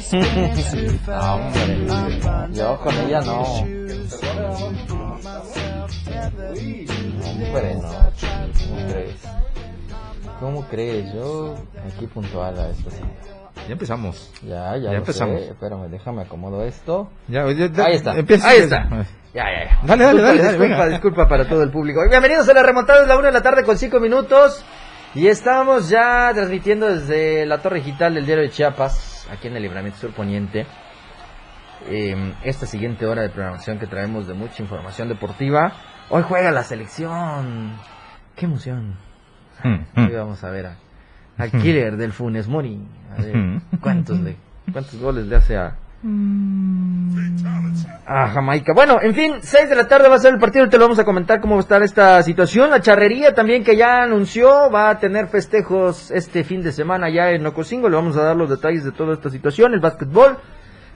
Yo con ella no. Hombre, no. ¿Cómo crees? ¿Cómo crees? Yo aquí puntual a esto. Ya empezamos. Ya, ya, Ya empezamos. sé. Espérame, déjame acomodo esto. Ya, ya, ya, Ahí está. empieza, Ahí está. Ya, ya, ya. Dale, dale, Disculpa, dale, dale, disculpa para todo el público. Bienvenidos a la remontada, es la una de la tarde con cinco minutos. Y estamos ya transmitiendo desde la torre digital del diario de Chiapas, aquí en el Libramiento Sur Poniente. eh, esta siguiente hora de programación que traemos de mucha información deportiva. Hoy juega la selección. ¡Qué emoción! Mm, Hoy mm. vamos a ver a, al killer del Funes Mori. A ver. ¿cuántos, le, ¿Cuántos goles le hace a, a Jamaica? Bueno, en fin, 6 de la tarde va a ser el partido. Te lo vamos a comentar cómo va a estar esta situación. La charrería también que ya anunció va a tener festejos este fin de semana ya en Ocosingo. Le vamos a dar los detalles de toda esta situación. El básquetbol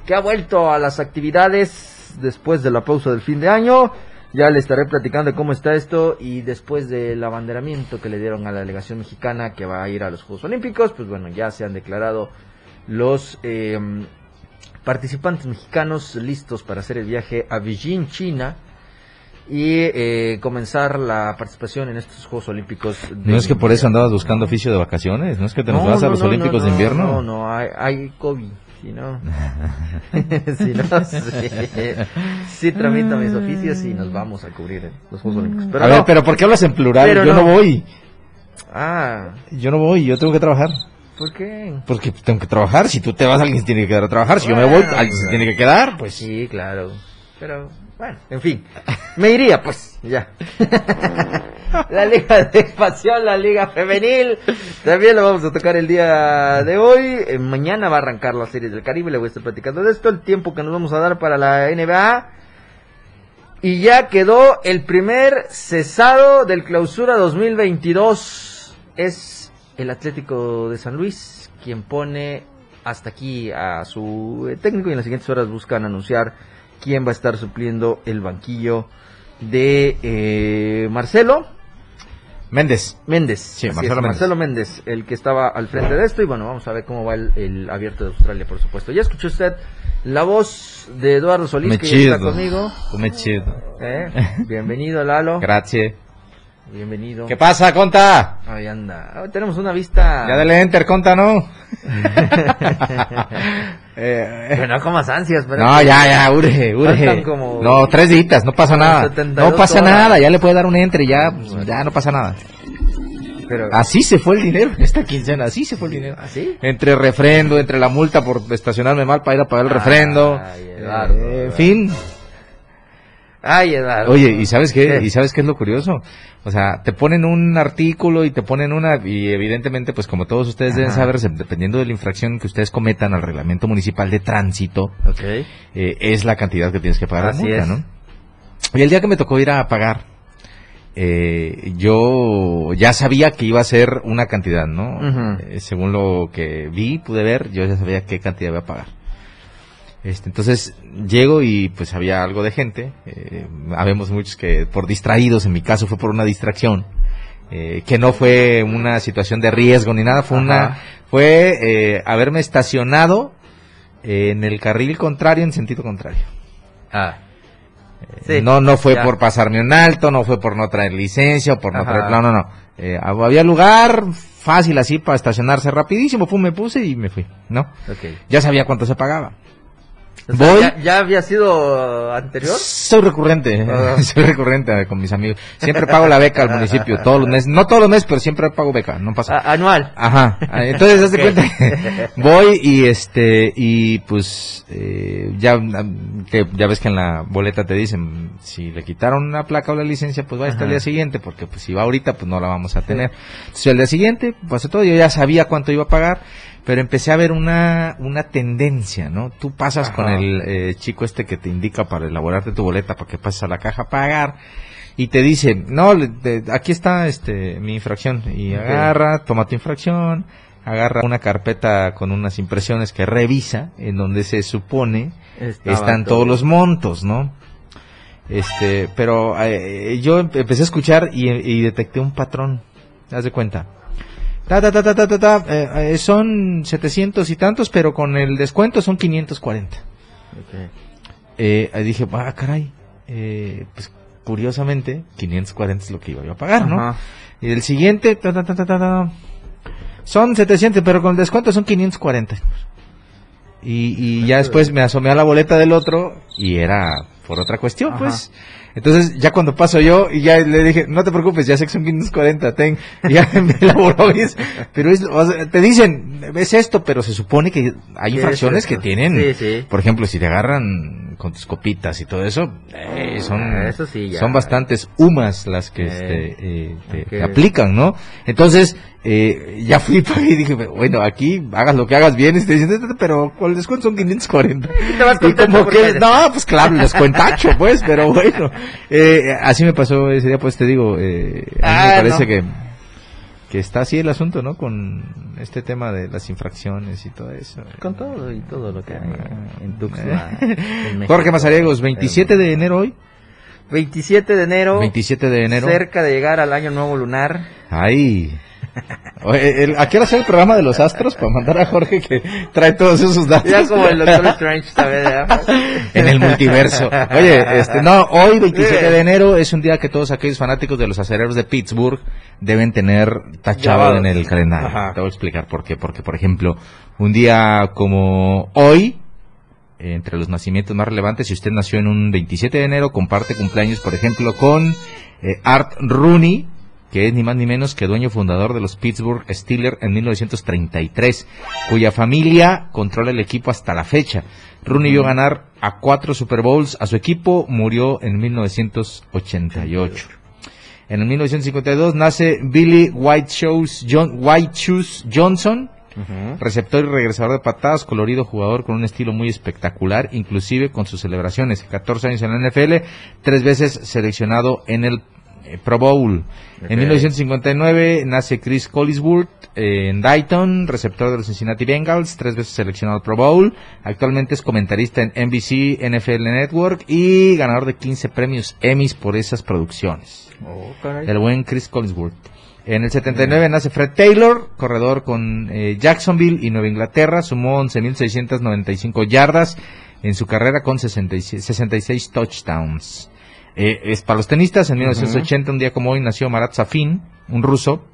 que ha vuelto a las actividades después de la pausa del fin de año. Ya le estaré platicando de cómo está esto y después del abanderamiento que le dieron a la delegación mexicana que va a ir a los Juegos Olímpicos, pues bueno, ya se han declarado los eh, participantes mexicanos listos para hacer el viaje a Beijing, China y eh, comenzar la participación en estos Juegos Olímpicos. de No es que por eso andabas buscando oficio de vacaciones, no es que te nos No, vas a los no, Olímpicos de no, invierno. No, no, hay, hay COVID. Si no, si no, sí, sí tramito mis oficios y nos vamos a cubrir los Juegos Olímpicos. Pero a ver, pero ¿por qué hablas en plural? Pero yo no. no. voy, Ah, yo no voy, yo tengo que trabajar. ¿Por qué? Porque tengo que trabajar, si tú te vas alguien se tiene que quedar a trabajar, si yo me voy alguien se tiene que quedar, pues Sí, claro. Pero, bueno, en fin. Me iría, pues, ya. la Liga de Expansión, la Liga Femenil. También lo vamos a tocar el día de hoy. Eh, mañana va a arrancar la Serie del Caribe. Le voy a estar platicando de esto. El tiempo que nos vamos a dar para la NBA. Y ya quedó el primer cesado del clausura 2022. Es el Atlético de San Luis quien pone hasta aquí a su eh, técnico y en las siguientes horas buscan anunciar quién va a estar supliendo el banquillo de eh, Marcelo Méndez. Méndez. Sí, Marcelo es, Méndez. Marcelo Méndez, el que estaba al frente de esto. Y bueno, vamos a ver cómo va el, el abierto de Australia, por supuesto. Ya escuchó usted la voz de Eduardo Solís, Me que ya está conmigo. Come chido. ¿Eh? Bienvenido, Lalo. Gracias. Bienvenido. ¿Qué pasa, conta? Ahí anda. Ah, tenemos una vista. Ya dale enter, conta, ¿no? Eh, Pero no comas ansias, pero. No, ya, ya, urge, urge. Como- No, tres días, no pasa nada. 72 No pasa horas. nada, ya le puede dar un entre, ya, pues, ya no pasa nada. Pero. Así se fue el dinero esta quincena, así se fue el dinero. ¿Así? Entre refrendo, entre la multa por estacionarme mal para ir a pagar el refrendo. Ay, Eduardo, eh, en fin. Ay, Eduardo. Oye, ¿y sabes qué? ¿Qué? ¿Y sabes qué es lo curioso? O sea, te ponen un artículo y te ponen una, y evidentemente, pues como todos ustedes deben saber, dependiendo de la infracción que ustedes cometan al reglamento municipal de tránsito, eh, es la cantidad que tienes que pagar Así la multa, es. ¿no? Y el día que me tocó ir a pagar, eh, yo ya sabía que iba a ser una cantidad, ¿no? Eh, según lo que vi, pude ver, yo ya sabía qué cantidad iba a pagar. Este, entonces llego y pues había algo de gente. Eh, habemos muchos que por distraídos, en mi caso fue por una distracción, eh, que no fue una situación de riesgo ni nada, fue Ajá. una, fue eh, haberme estacionado en el carril contrario en sentido contrario. Ah. Sí, no, no fue ya. por pasarme un alto, no fue por no traer licencia o por no Ajá. traer, no, no, no. Eh, había lugar fácil así para estacionarse rapidísimo, pum, me puse y me fui, ¿no? Ya sabía cuánto se pagaba. O sea, Voy. ¿ya, ya había sido anterior? Soy recurrente, Ah. soy recurrente con mis amigos. Siempre pago la beca al municipio, todos los meses, no todos los meses, pero siempre pago beca, no pasa. A- anual. Ajá, ah, entonces haz de Ok. cuenta, voy y este, y pues, eh, ya, que, ya ves que en la boleta te dicen, si le quitaron la placa o la licencia, pues va hasta el día siguiente, porque pues si va ahorita, pues no la vamos a tener. Entonces al día siguiente, pasó todo, yo ya sabía cuánto iba a pagar, pero empecé a ver una, una tendencia, ¿no? Tú pasas con el eh, chico este que te indica para elaborarte tu boleta para que pases a la caja a pagar y te dice, no, le- te- aquí está este mi infracción y agarra, toma tu infracción, agarra una carpeta con unas impresiones que revisa en donde se supone están todo. todos los montos, ¿no? Este, pero eh, yo empe- empecé a escuchar y, y detecté un patrón. Haz de cuenta. Ta, ta, ta, ta, ta, ta, ta, eh, eh, son 700 y tantos, pero con el descuento son 540. Ok. Eh, dije, ah, caray. Eh, pues curiosamente, 540 es lo que iba yo a pagar, ¿no? Ajá. Y el siguiente, ta, ta, ta, ta, ta, ta, son 700, pero con el descuento son 540. Y, y ya después me asomé a la boleta del otro y era por otra cuestión, Ajá. pues. Entonces, ya cuando paso yo, y ya le dije, no te preocupes, ya sé que son 540, ten, y ya me elaboró, pero es, o sea, te dicen, es esto, pero se supone que hay ¿Qué infracciones es que tienen, Sí, sí. por ejemplo, si te agarran con tus copitas y todo eso, eh, son, Ah, eso sí, ya. son bastantes humas las que Eh, este, eh, te aplican, ¿no? Entonces, eh, ya fui pagué y dije, bueno, aquí hagas lo que hagas bien, este, pero con el descuento son 540. te vas Y contento como que, no, pues claro, les cuentacho, pues, pero bueno. Eh, así me pasó ese día, pues te digo, eh, a mí Ah, me parece no. que, que está así el asunto, ¿no? Con este tema de las infracciones y todo eso. Con todo y todo lo que hay en Eh. Tuxtla. en México. Jorge Mazariegos, 27 de enero hoy. 27 de enero. 27 de enero. Cerca de llegar al año nuevo lunar. Ay. Oye, el- ¿A qué hora hacer el programa de los astros para mandar a Jorge que trae todos esos datos? Ya como el Doctor Strange. Ya. en el multiverso. Oye, este, no, hoy 27 de enero es un día que todos aquellos fanáticos de los acereros de Pittsburgh deben tener tachado en el calendario. Ajá. Te voy a explicar por qué. Porque, por ejemplo, un día como hoy, entre los nacimientos más relevantes, si usted nació en un 27 de enero, comparte cumpleaños, por ejemplo, con eh, Art Rooney, que es ni más ni menos que dueño fundador de los Pittsburgh Steelers en 1933, cuya familia controla el equipo hasta la fecha. Rooney vio ganar a cuatro Super Bowls a su equipo, murió en 1988. En el 1952 nace Billy White Shoes, John, White Shoes Johnson, receptor y regresador de patadas, colorido jugador con un estilo muy espectacular, inclusive con sus celebraciones. 14 años en la NFL, tres veces seleccionado en el eh, Pro Bowl. En 1959 nace Chris Collinsworth eh, en Dayton, receptor de los Cincinnati Bengals, tres veces seleccionado Pro Bowl. Actualmente es comentarista en NBC NFL Network y ganador de 15 premios Emmys por esas producciones. Oh. El buen Chris Collinsworth. En el 79 nace Fred Taylor, corredor con eh, Jacksonville y Nueva Inglaterra, sumó 11.695 yardas en su carrera con 66, 66 touchdowns. Eh, es para los tenistas, en 1980, un día como hoy, nació Marat Safin, un ruso,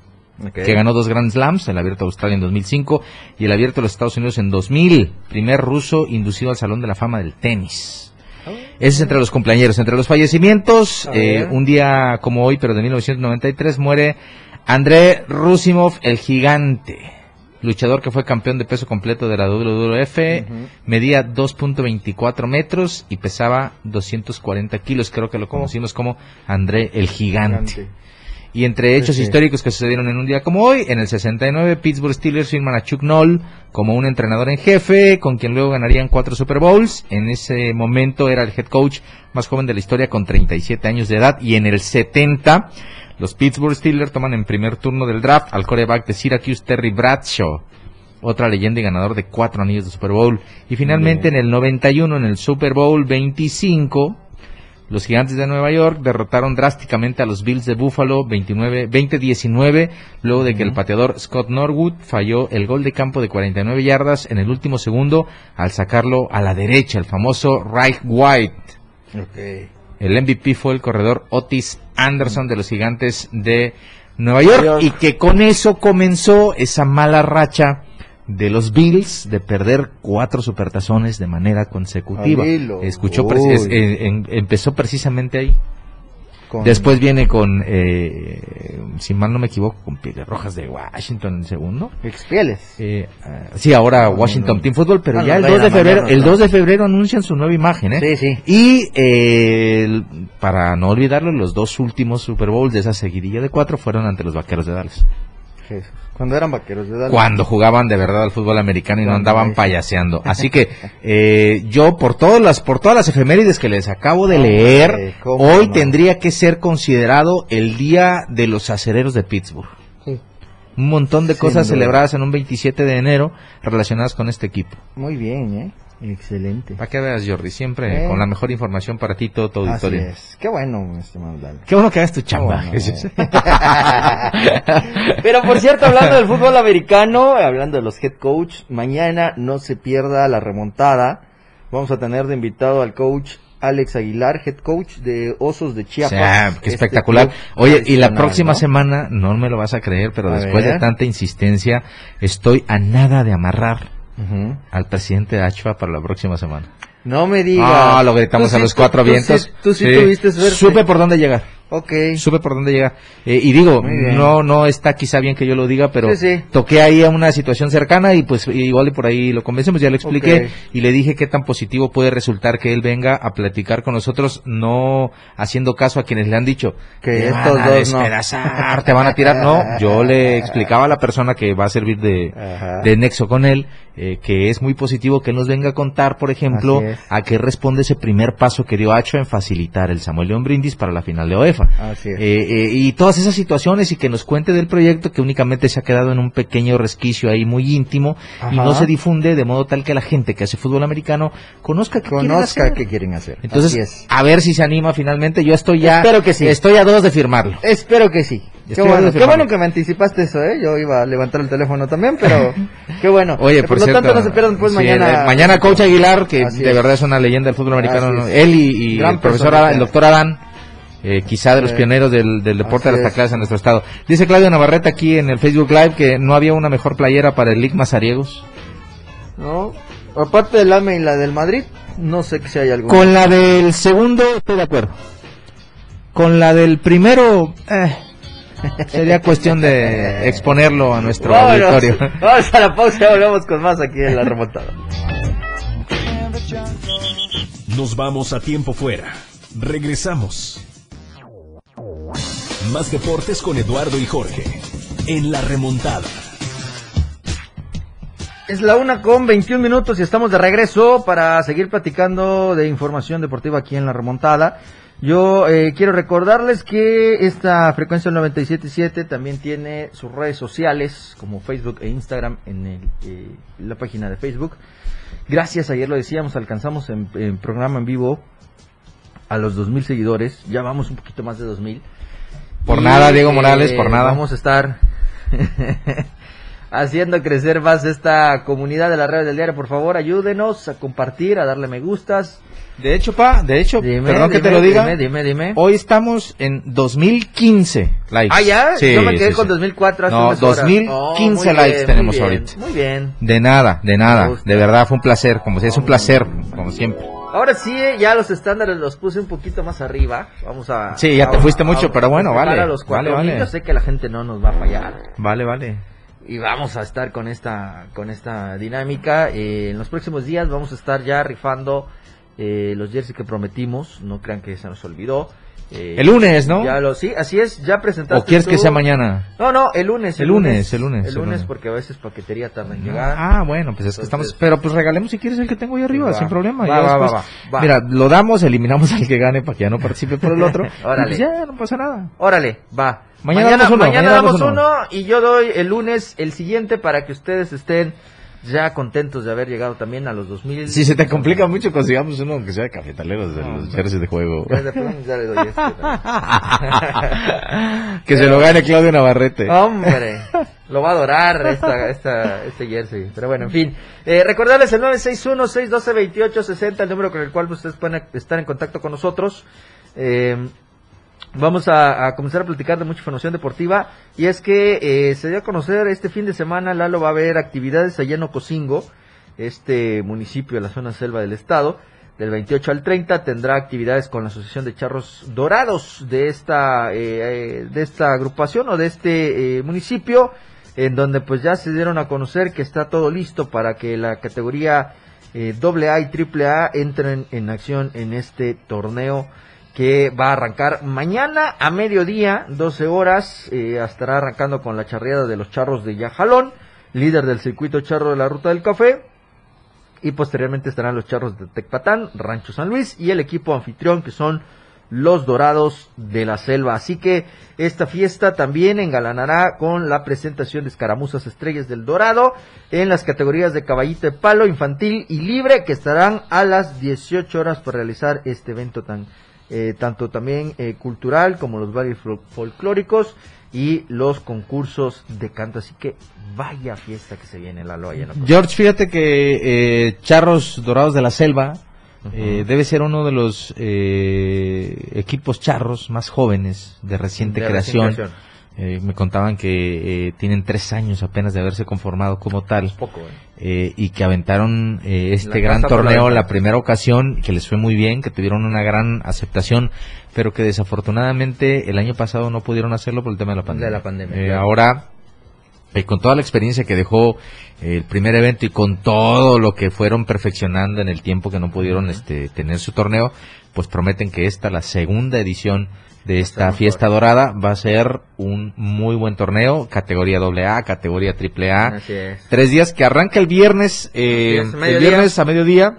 que ganó dos Grand Slams, el Abierto de Australia en 2005 y el Abierto de los Estados Unidos en 2000, primer ruso inducido al Salón de la Fama del Tenis. Ese es entre los compañeros. Entre los fallecimientos, eh, un día como hoy, pero de 1993, muere André Rusimov, el gigante. Luchador que fue campeón de peso completo de la WWF, Ujú. medía 2.24 metros y pesaba 240 kilos. Creo que lo conocimos como André el gigante. Y entre hechos sí. históricos que sucedieron en un día como hoy, en el 69 Pittsburgh Steelers firman a Chuck Noll como un entrenador en jefe, con quien luego ganarían cuatro Super Bowls. En ese momento era el head coach más joven de la historia con 37 años de edad. Y en el 70 los Pittsburgh Steelers toman en primer turno del draft al coreback de Syracuse Terry Bradshaw. Otra leyenda y ganador de cuatro anillos de Super Bowl. Y finalmente en el 91, en el Super Bowl 25, los gigantes de Nueva York derrotaron drásticamente a los Bills de Buffalo 29 20-19 luego de que el pateador Scott Norwood falló el gol de campo de 49 yardas en el último segundo al sacarlo a la derecha, el famoso Right White. El MVP fue el corredor Otis Anderson de los gigantes de Nueva York York. y que con eso comenzó esa mala racha de los Bills de perder cuatro supertazones de manera consecutiva. Escuchó es- eh, en- empezó precisamente ahí. Con- Después viene con, eh, si mal no me equivoco, con Pieles Rojas de Washington en segundo. Expieles. Eh, ah, sí, ahora Washington no. Team Football, pero ya el 2 de febrero, el ¿no? 2 de febrero anuncian su nueva imagen, ¿eh? Sí, sí. Y eh, para no olvidarlo, los dos últimos Super Bowls de esa seguidilla de cuatro fueron ante los Vaqueros de Dallas. Jesús. Cuando eran vaqueros de Dallas. cuando jugaban de verdad al fútbol americano y no andaban es- payaseando. Así que eh, yo por todas las por todas las efemérides que les acabo de leer, Hombre, ¿cómo hoy no? tendría que ser considerado el día de los acereros de Pittsburgh. Sí. Un montón de Sin cosas duda. celebradas en un 27 de enero relacionadas con este equipo. Muy bien, ¿eh? Excelente. Para que veas, Jordi, siempre Eh. con la mejor información para ti, todo tu Así auditorio. es. Qué bueno, estimado Lalo. Qué bueno que hagas tu chamba. bueno. Pero por cierto, hablando del fútbol americano, hablando de los head coach, mañana no se pierda la remontada. Vamos a tener de invitado al coach Alex Aguilar, head coach de Osos de O Chiapas. sea, qué Este espectacular. Oye, y la próxima ¿no? semana, no me lo vas a creer, pero A después de tanta insistencia, estoy a nada de amarrar Ujú. al presidente de Achua para la próxima semana. No me digas. Ah, lo gritamos Tú a sí los cuatro tú sí- vientos. Tú sí, Sí. tuviste suerte. Supe por dónde llegar. Ok. Supe por dónde llega. Eh, y digo, no no está quizá bien que yo lo diga, pero Sí, sí. toqué ahí a una situación cercana y pues igual y por ahí lo convencemos, ya lo expliqué y le dije qué tan positivo puede resultar que él venga a platicar con nosotros, no haciendo caso a quienes le han dicho Que "Te estos van a dos no". te van a tirar. No, yo le explicaba a la persona que va a servir de, de nexo con él, eh, que es muy positivo que él nos venga a contar, por ejemplo, a qué responde ese primer paso que dio Hacho en facilitar el Samuel León Brindis para la final de Así es. Eh, eh, y todas esas situaciones y que nos cuente del proyecto que únicamente se ha quedado en un pequeño resquicio ahí muy íntimo y Ajá. no se difunde de modo tal que la gente que hace fútbol americano conozca qué quieren Conozca hacer. qué quieren hacer. Entonces, es. a ver si se anima finalmente. Yo estoy ya. Espero que sí. Estoy a dos de firmarlo. Espero que sí. Qué bueno, qué bueno que me anticipaste eso, ¿eh? Yo iba a levantar el teléfono también, pero qué bueno. Oye, por, lo cierto, tanto no se pierdan pues sí, mañana. eh, mañana Coach Aguilar, que Así de verdad es una leyenda del fútbol americano. Él y, y el profesor. Adán, el doctor Adán. Eh, quizá de los pioneros del, del deporte Así de las es. tacleadas en nuestro estado. Dice Claudio Navarrete aquí en el Facebook Live que no había una mejor playera para el Lic Mazariegos. ¿No? Aparte del AME y la del Madrid, no sé si hay algo. Con la del segundo estoy de acuerdo. Con la del primero eh, sería cuestión de exponerlo a nuestro Vámonos, auditorio. Vamos a la pausa y volvemos con más aquí en la remontada. Nos vamos a tiempo fuera. Regresamos. Más deportes con Eduardo y Jorge. En la remontada. Es la una con 21 minutos y estamos de regreso para seguir platicando de información deportiva aquí en la remontada. Yo eh, quiero recordarles que esta frecuencia del 97.7 también tiene sus redes sociales como Facebook e Instagram en el, eh, la página de Facebook. Gracias, ayer lo decíamos, alcanzamos en, en programa en vivo a los 2.000 seguidores. Ya vamos un poquito más de 2.000. Por Y, nada, Diego eh, Morales, por nada. Vamos a estar haciendo crecer más esta comunidad de las redes del diario. Por favor, ayúdenos a compartir, a darle me gustas. De hecho, pa, de hecho, Dime, perdón que te dime, lo diga. Dime, dime, dime. Hoy estamos en 2015 likes. Ah, ya, Sí, yo me quedé sí, con sí. 2004 hace No, unas horas. 2015 Oh, muy likes bien, tenemos muy bien, ahorita. Muy bien. De nada, de nada. De verdad fue un placer, como si es un placer, como siempre. Ahora sí, eh, ya los estándares los puse un poquito más arriba. Vamos a. Sí, ya te a- fuiste a- mucho, a- pero bueno, vale, los vale, 4000. vale. Yo sé que la gente no nos va a fallar. Vale, vale. y vamos a estar con esta con esta dinámica Eh, en los próximos días vamos a estar ya rifando eh, los jerseys que prometimos no crean que se nos olvidó Eh, El lunes, ¿no? ya lo sí así es ya presentaste ¿O quieres que sea mañana? no no el lunes El lunes, el lunes, el lunes lunes. porque a veces paquetería tarda en llegar Ah, bueno, pues es que estamos. Pero pues regalemos si quieres el que tengo ahí arriba, Va. sin problema. Va, Ya va, después- va, va, va. Mira, lo damos, eliminamos al que gane para que ya no participe por el otro. y Órale. pues ya, no pasa nada. Órale, va. Mañana damos uno, mañana mañana damos damos uno. uno. y yo doy el lunes el siguiente para que ustedes estén ya contentos de haber llegado también a los 2000. Si se te complica mucho, consigamos uno que sea de cafetaleros de No, los jerseys de juego. Pues ya le doy este, que se lo gane Claudio Navarrete. Hombre, lo va a adorar esta, esta, este jersey. Pero bueno, en fin. Eh, recordarles el 961-612-2860, el número con el cual ustedes pueden estar en contacto con nosotros. Eh, vamos a, a comenzar a platicar de mucha información deportiva. Y es que eh, se dio a conocer este fin de semana, Lalo va a haber actividades allá en Ocosingo, este municipio de la zona selva del estado. Del 28 al 30 tendrá actividades con la Asociación de Charros Dorados de esta, eh, eh, de esta agrupación o de este eh, municipio, en donde pues ya se dieron a conocer que está todo listo para que la categoría eh, AA y AAA entren en acción en este torneo que va a arrancar mañana a mediodía, 12 horas, eh, estará arrancando con la charreada de los charros de Yajalón, líder del circuito charro de la Ruta del Café, y posteriormente estarán los charros de Tecpatán, Rancho San Luis y el equipo anfitrión que son los Dorados de la Selva. Así que esta fiesta también engalanará con la presentación de escaramuzas estrellas del Dorado en las categorías de caballito de palo, infantil y libre que estarán a las 18 horas para realizar este evento tan eh, tanto también eh, cultural como los bailes folclóricos y los concursos de canto. Así que vaya fiesta que se viene la Loya. George, fíjate que eh, Charros Dorados de la Selva eh, debe ser uno de los eh, equipos charros más jóvenes de reciente creación. Eh, me contaban que tienen tres años apenas de haberse conformado como tal. Poco, y que aventaron este gran torneo la, primera ocasión, que les fue muy bien, que tuvieron una gran aceptación, pero que desafortunadamente el año pasado no pudieron hacerlo por el tema de la pandemia. De la pandemia Ahora y con toda la experiencia que dejó el primer evento y con todo lo que fueron perfeccionando en el tiempo que no pudieron este, tener su torneo, pues prometen que esta, la segunda edición de esta fiesta dorada, va a ser un muy buen torneo, categoría AA, categoría AAA. Tres días que arranca el viernes, eh, el viernes a mediodía.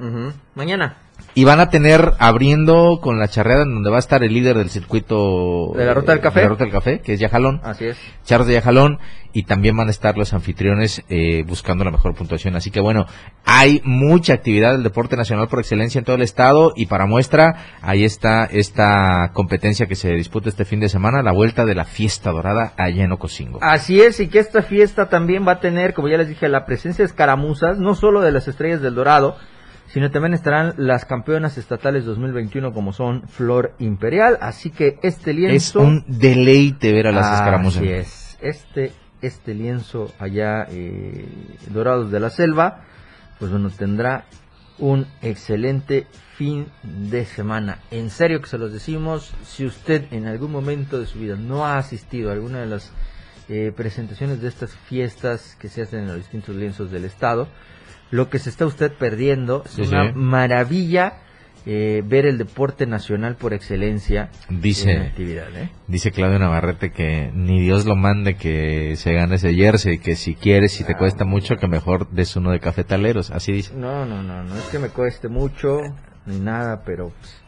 Mañana. Y van a tener abriendo con la charreada en donde va a estar el líder del circuito de la ruta del café, de la ruta del café que es Yajalón. Así es. Charros de Yajalón y también van a estar los anfitriones eh, buscando la mejor puntuación. Así que bueno, hay mucha actividad del deporte nacional por excelencia en todo el estado y para muestra ahí está esta competencia que se disputa este fin de semana, la vuelta de la fiesta dorada allá en Ocosingo. Así es y que esta fiesta también va a tener, como ya les dije, la presencia de escaramuzas, no solo de las estrellas del Dorado sino también estarán las campeonas estatales 2021 como son Flor Imperial, así que este lienzo... Es un deleite ver a las escaramuzas. Así es, este, este lienzo allá, eh, Dorados de la Selva, pues bueno, tendrá un excelente fin de semana. En serio que se los decimos, si usted en algún momento de su vida no ha asistido a alguna de las eh, presentaciones de estas fiestas que se hacen en los distintos lienzos del estado, lo que se está usted perdiendo. Es una maravilla eh, ver el deporte nacional por excelencia. Dice, actividad, ¿eh? dice Claudio Navarrete que ni Dios lo mande que se gane ese jersey, que si quieres, si te ah, cuesta mucho, que mejor des uno de cafetaleros. Así dice. No, no, no, no es que me cueste mucho ni nada, pero pues,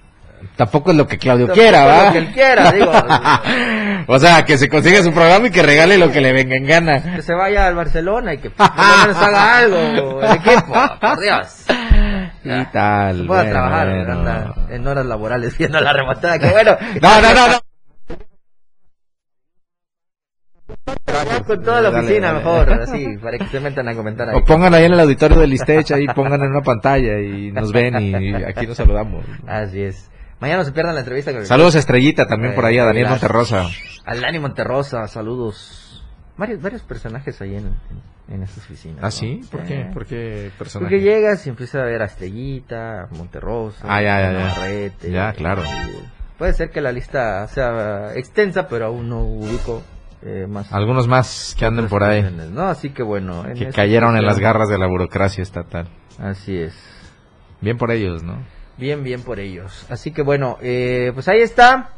Tampoco es lo que Claudio quiera, ¿va? Lo que él quiera, digo. o sea, que se consiga su programa y que regale lo que le venga en gana. Que se vaya al Barcelona y que por lo haga algo el equipo, por Dios. Y tal. Se pueda trabajar en horas laborales viendo la rematada, que bueno. no, no, no, no. con toda la oficina mejor, así, para que se metan a comentar ahí. O pongan ahí en el auditorio del Listech, ahí pongan en una pantalla y nos ven y aquí nos saludamos. Así es. Mañana no se pierdan la entrevista. Saludos a Estrellita también por ahí, a Daniel Monterrosa. A Dani Monterrosa, saludos. Varios, varios personajes ahí en, en, estas oficinas. ¿Ah, sí? ¿Por qué? ¿Por qué personajes? Porque llegas y empiezas a ver a Estrellita, Monterrosa, ah, ya, ya, ya. ya, claro. puede ser que la lista sea extensa, pero aún no ubico eh, más. Algunos más que anden por ahí. No, así que bueno. que cayeron en las garras de la burocracia estatal. Así es. Bien por ellos, ¿no? Bien, bien por ellos. Así que bueno, eh, pues ahí está.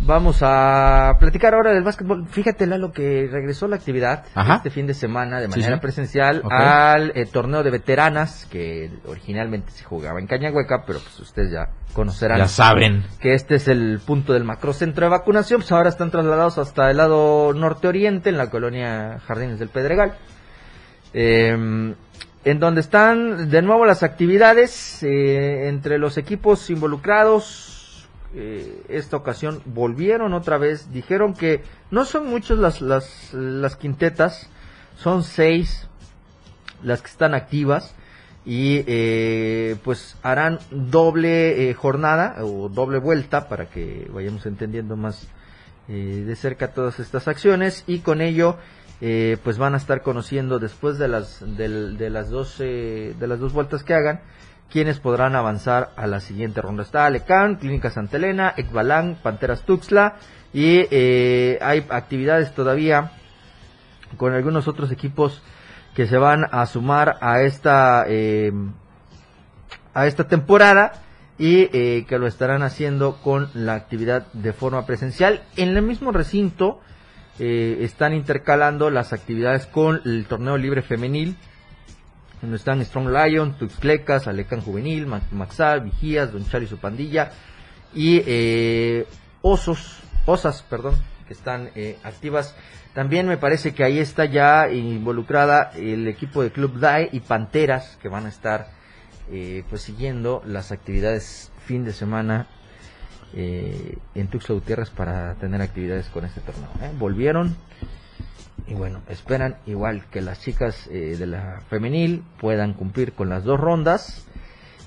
Vamos a platicar ahora del básquetbol. Fíjate, lo que regresó la actividad este fin de semana de manera presencial al eh, torneo de veteranas que originalmente se jugaba en Cañahueca, pero pues ustedes ya conocerán. Ya saben. Que este es el punto del macrocentro de vacunación. Pues ahora están trasladados hasta el lado norte-oriente, en la colonia Jardines del Pedregal. Eh, en donde están de nuevo las actividades eh, entre los equipos involucrados. Eh, esta ocasión volvieron otra vez, dijeron que no son las, las quintetas, son seis las que están activas y eh, pues harán doble jornada o doble vuelta para que vayamos entendiendo más de cerca todas estas acciones y con ello eh, pues van a estar conociendo después de las, de, las, dos, de las dos vueltas que hagan, quienes podrán avanzar a la siguiente ronda. Está Alecan, Clínica Santa Elena, Panteras Tuxtla y eh, hay actividades todavía con algunos otros equipos que se van a sumar a esta, eh, a esta temporada y que lo estarán haciendo con la actividad de forma presencial. En el mismo recinto eh, están intercalando las actividades con el torneo libre femenil, donde están Strong Lion, Tuxtlecas, Alecan Juvenil, Maxal, Vigías, Don y su pandilla, y eh, Osos, Osas, perdón, que están activas. También me parece que ahí está ya involucrada el equipo de Club DAE y Panteras, que van a estar eh, pues siguiendo las actividades fin de semana eh, en Tuxtla Gutiérrez para tener actividades con este torneo. ¿eh? Volvieron y bueno, esperan igual que las chicas de la femenil puedan cumplir con las dos rondas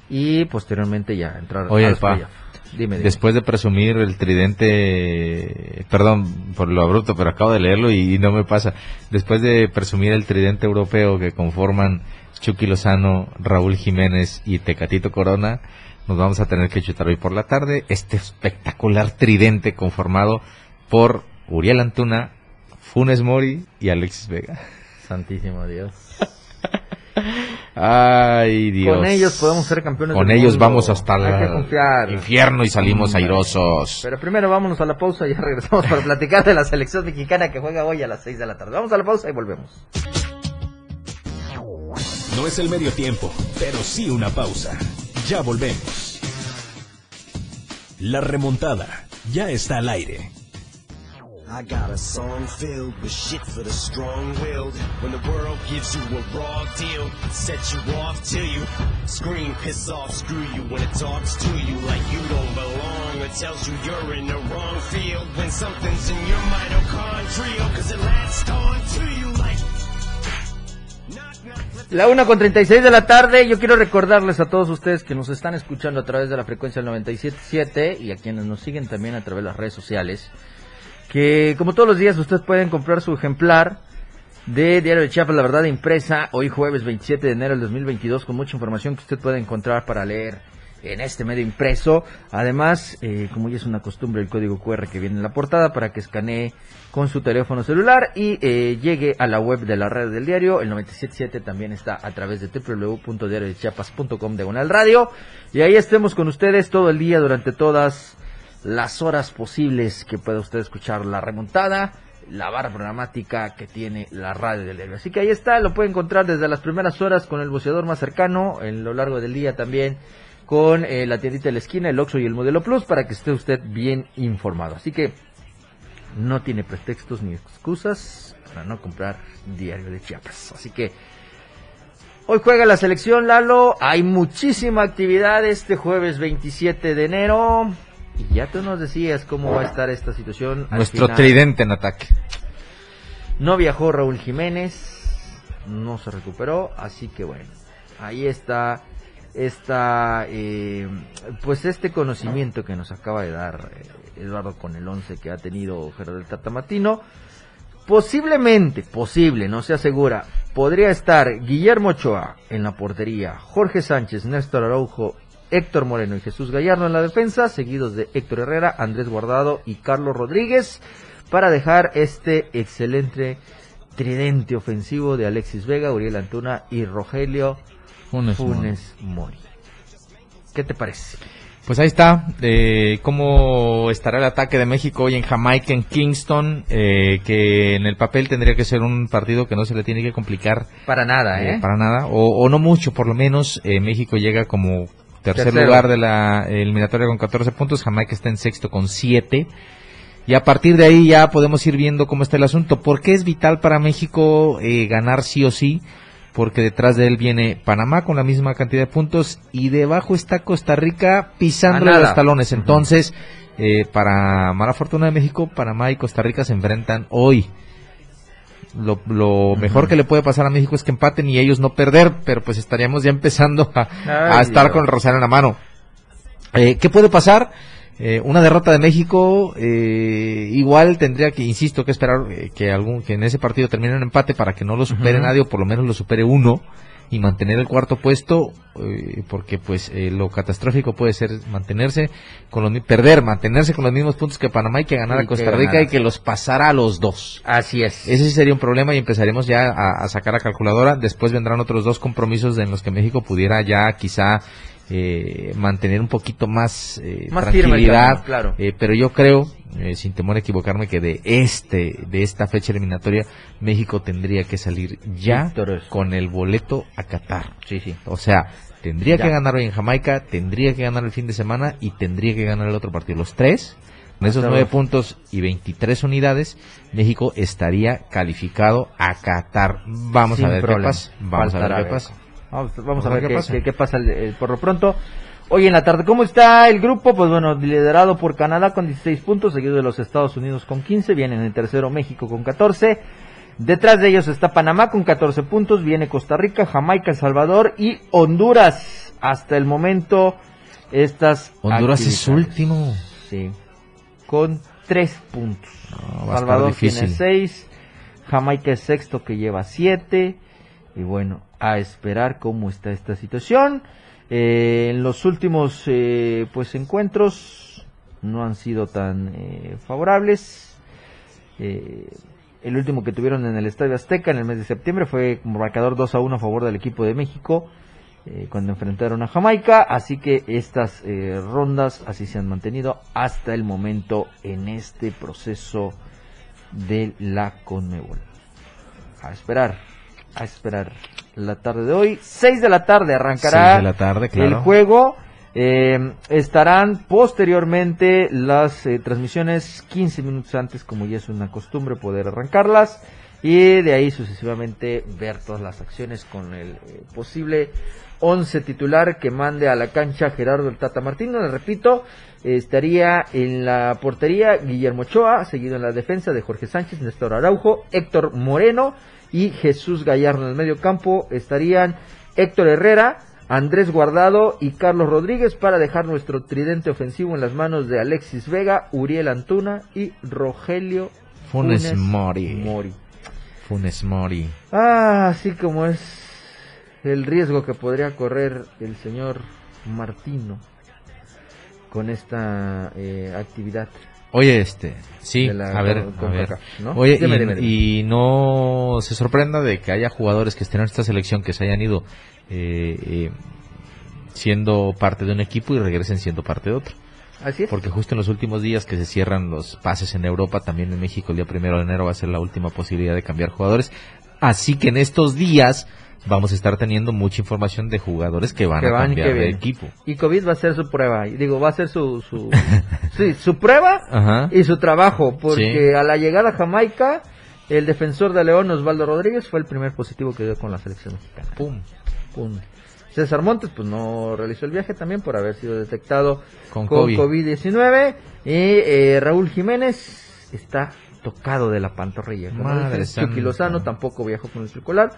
y posteriormente ya entrar Oye, a Dime, Después de presumir el tridente, perdón por lo abrupto, pero acabo de leerlo y, no me pasa. Después de presumir el tridente europeo que conforman Chucky Lozano, Raúl Jiménez y Tecatito Corona, nos vamos a tener que chutar hoy por la tarde este espectacular tridente conformado por Uriel Antuna, Funes Mori y Alexis Vega. Santísimo Dios. Ay, Dios. Con ellos podemos ser campeones. Con ellos vamos hasta el infierno y salimos airosos. Pero primero vámonos a la pausa y ya regresamos para platicar de la selección mexicana que juega hoy a las 6 de la tarde. Vamos a la pausa y volvemos. No es el medio tiempo, pero sí una pausa. Ya volvemos. La remontada ya está al aire. I got a song filled with shit for the strong-willed. When the world gives you a raw deal, set you off till you scream, piss off, screw you when it talks to you like you don't belong or tells you you're in the wrong field when something's in your mitochondrial cause it latched on to you La una con 36 de la tarde, yo quiero recordarles a todos ustedes que nos están escuchando a través de la frecuencia del 97.7 y a quienes nos siguen también a través de las redes sociales, que como todos los días ustedes pueden comprar su ejemplar de Diario de Chiapas, la verdad impresa, hoy jueves 27 de enero del 2022, con mucha información que usted puede encontrar para leer en este medio impreso. Además, eh, como ya es una costumbre, el código QR que viene en la portada para que escanee con su teléfono celular y eh, llegue a la web de la red del diario. El 977 también está a través de www.diariodechiapas.com de Gonal Radio. Y ahí estemos con ustedes todo el día durante todas las horas posibles que pueda usted escuchar la remontada la barra programática que tiene la radio del diario. Así que ahí está, lo puede encontrar desde las primeras horas con el buceador más cercano, en lo largo del día también con eh, la tiendita de la esquina, el Oxxo y el Modelo Plus para que esté usted bien informado. Así que no tiene pretextos ni excusas para no comprar Diario de Chiapas. Así que hoy juega la selección Lalo, hay muchísima actividad este jueves 27 de enero. Y ya tú nos decías cómo va a estar esta situación. Nuestro tridente en ataque. No viajó Raúl Jiménez, no se recuperó, así que bueno, ahí está esta eh, pues este conocimiento que nos acaba de dar eh, Eduardo con el 11 que ha tenido Gerardo Tatamatino posiblemente posible no se asegura podría estar Guillermo Ochoa en la portería Jorge Sánchez Néstor Araujo Héctor Moreno y Jesús Gallardo en la defensa seguidos de Héctor Herrera Andrés Guardado y Carlos Rodríguez para dejar este excelente tridente ofensivo de Alexis Vega Uriel Antuna y Rogelio Funes, Mori. ¿Qué te parece? Pues ahí está, eh, cómo estará el ataque de México hoy en Jamaica, en Kingston, eh, que en el papel tendría que ser un partido que no se le tiene que complicar. Para nada, ¿eh? ¿eh? para nada, o, no mucho, por lo menos eh, México llega como tercer lugar de la eliminatoria con 14 puntos, Jamaica está en sexto con 7. Y a partir de ahí ya podemos ir viendo cómo está el asunto. ¿Por qué es vital para México ganar sí o sí? Porque detrás de él viene Panamá con la misma cantidad de puntos y debajo está Costa Rica pisándole los talones. Entonces, eh, para mala fortuna de México, Panamá y Costa Rica se enfrentan hoy. Lo, mejor que le puede pasar a México es que empaten y ellos no perder, pero pues estaríamos ya empezando a, estar con el rosario en la mano. Eh, ¿Qué puede pasar? Eh, una derrota de México eh, igual tendría que, insisto, que esperar eh, que algún que en ese partido termine en empate para que no lo supere nadie o por lo menos lo supere uno y mantener el cuarto puesto porque pues lo catastrófico puede ser mantenerse con los perder mantenerse con los mismos puntos que Panamá y que ganar a Costa Rica y que los pasara a los dos. Así es. Ese sería un problema y empezaremos ya a, a sacar a calculadora. Después vendrán otros dos compromisos en los que México pudiera ya quizá eh, mantener un poquito más, eh, Más tranquilidad. claro. Eh, pero yo creo, eh, sin temor a equivocarme, que de este, de esta fecha eliminatoria, México tendría que salir ya con el boleto a Qatar. Sí, sí. O sea, tendría Ya. que ganar hoy en Jamaica, tendría que ganar el fin de semana y tendría que ganar el otro partido. Los tres, con esos nueve puntos y 23 unidades, México estaría calificado a Qatar. Vamos Sin a ver problema. qué pasa. Vamos a ver qué pasa. Vamos, vamos a A ver ver qué qué, pasa. qué- qué pasa el- el- por lo pronto. Hoy en la tarde, ¿cómo está el grupo? Pues bueno, liderado por Canadá con 16 puntos, seguido de los Estados Unidos con 15, vienen en tercero México con 14. Detrás de ellos está Panamá con 14 puntos, viene Costa Rica, Jamaica, El Salvador y Honduras. Hasta el momento, estas Honduras es último. Sí, con 3 puntos. No, Salvador tiene difícil. 6, Jamaica es sexto que lleva 7. Y bueno, a esperar cómo está esta situación. Eh, en los últimos eh, pues encuentros no han sido tan eh, favorables. Eh, el último que tuvieron en el Estadio Azteca en el mes de septiembre fue como marcador 2 a 1 a favor del equipo de México eh, cuando enfrentaron a Jamaica. Así que estas rondas así se han mantenido hasta el momento en este proceso de la Conmebol. A esperar, a esperar la tarde de hoy. 6 de la tarde arrancará de la tarde, claro. el juego. Eh, estarán posteriormente las eh, transmisiones 15 minutos antes, como ya es una costumbre poder arrancarlas. Y de ahí sucesivamente ver todas las acciones con el eh, posible 11 titular que mande a la cancha Gerardo el Tata Martino. Les repito, estaría en la portería Guillermo Ochoa, seguido en la defensa de Jorge Sánchez, Néstor Araujo, Héctor Moreno y Jesús Gallardo en el medio campo. Estarían Héctor Herrera, Andrés Guardado y Carlos Rodríguez para dejar nuestro tridente ofensivo en las manos de Alexis Vega, Uriel Antuna y Rogelio Funes Mori. Mori. Funes Mori. Ah, así como es el riesgo que podría correr el señor Martino con esta eh, actividad. Oye, este, sí, la a ver, a ver. Oye, y no se sorprenda de que haya jugadores que estén en esta selección que se hayan ido eh, eh, siendo parte de un equipo y regresen siendo parte de otro. Así es. Porque justo en los últimos días que se cierran los pases en Europa, también en México el día primero de enero va a ser la última posibilidad de cambiar jugadores. Así que en estos días vamos a estar teniendo mucha información de jugadores que van Que a van cambiar de equipo. Y COVID va a ser su prueba. Digo, va a ser su, su, sí, su prueba Ajá. y su trabajo. Porque Sí. a la llegada a Jamaica, el defensor de León, Osvaldo Rodríguez, fue el primer positivo que dio con la selección mexicana. Pum. Pum. César Montes, pues no realizó el viaje también por haber sido detectado Con con, COVID. COVID-19. y eh, Raúl Jiménez está tocado de la pantorrilla. Como Madre Chucky. Lozano tampoco viajó con el circular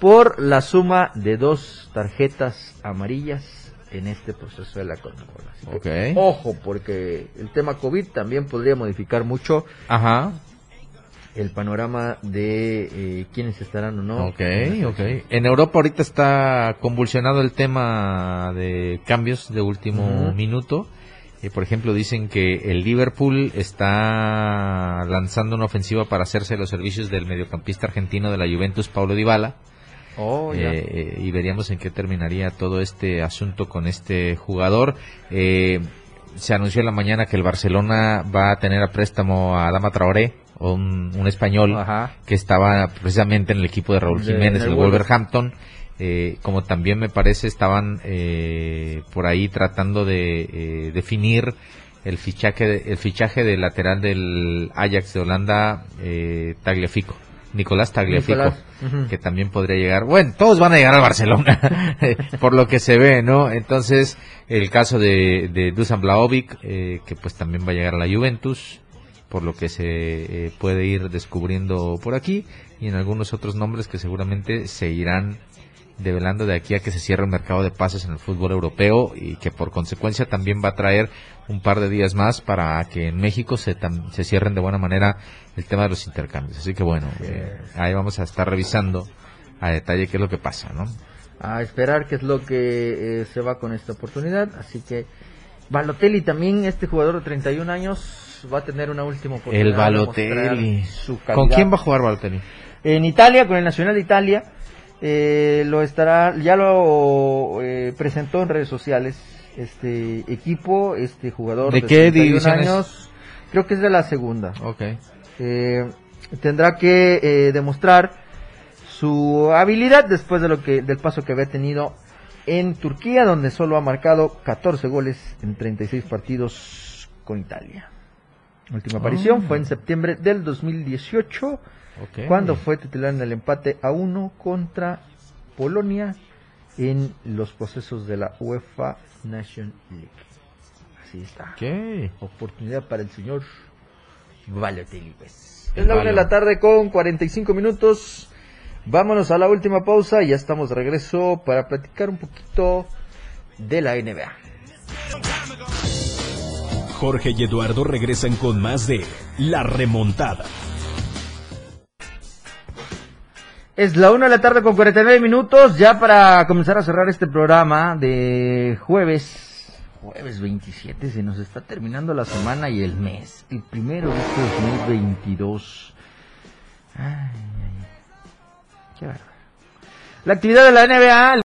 por la suma de dos tarjetas amarillas en este proceso de la Conmebol. Así que, Ok. Ojo, porque el tema COVID también podría modificar mucho Ajá. el panorama de eh, quiénes estarán o no. Ok, ok. En Europa ahorita está convulsionado el tema de cambios de último minuto. Eh, por ejemplo, dicen que el Liverpool está lanzando una ofensiva para hacerse los servicios del mediocampista argentino de la Juventus, Paulo Dybala. Oh. Eh, y veríamos en qué terminaría todo este asunto con este jugador. Eh, se anunció en la mañana que el Barcelona va a tener a préstamo a Adama Traoré, un, un español Ajá. que estaba precisamente en el equipo de Raúl De- Jiménez, del el Wolver- Wolverhampton. Eh, como también me parece estaban eh, por ahí tratando de eh, definir el fichaje de, el fichaje de lateral del Ajax de Holanda eh, Tagliafico Nicolás Tagliafico Nicolás, que también podría llegar. Bueno todos van a llegar al Barcelona por lo que se ve no entonces el caso de, de Dusan Blaovic eh, que pues también va a llegar a la Juventus por lo que se eh, puede ir descubriendo por aquí y en algunos otros nombres que seguramente se irán develando de aquí a que se cierre el mercado de pases en el fútbol europeo y que por consecuencia también va a traer un par de días más para que en México se, tam- se cierren de buena manera el tema de los intercambios. Así que bueno, eh, ahí vamos a estar revisando a detalle qué es lo que pasa, ¿no? a esperar qué es lo que eh, se va con esta oportunidad. Así que Balotelli también, este jugador de 31 años, va a tener una última oportunidad. El Balotelli. su ¿Con quién va a jugar Balotelli? En Italia, con el Nacional de Italia. Eh, lo estará, ya lo eh, presentó en redes sociales este equipo, este jugador ¿De qué 31 división es? años, creo que es de la segunda. Ok. Eh, tendrá que eh, demostrar su habilidad después de lo que del paso que había tenido en Turquía, donde solo ha marcado 14 goles en 36 partidos con Italia. Última aparición Oh. fue en septiembre del 2018, Ok. cuando fue titular en el empate a 1 contra Polonia en los procesos de la UEFA Nation League. Así está. Ok. Oportunidad para el señor Balotelli, pues. Es la una de la tarde con 45 minutos. Vámonos a la última pausa y ya estamos de regreso para platicar un poquito de la NBA. Jorge y Eduardo regresan con más de La Remontada. Es la una de la tarde con 49 minutos ya para comenzar a cerrar este programa de jueves. Jueves 27, se nos está terminando la semana y el mes. El primero de este 2022. Ay, ay. Qué. La actividad de la NBA.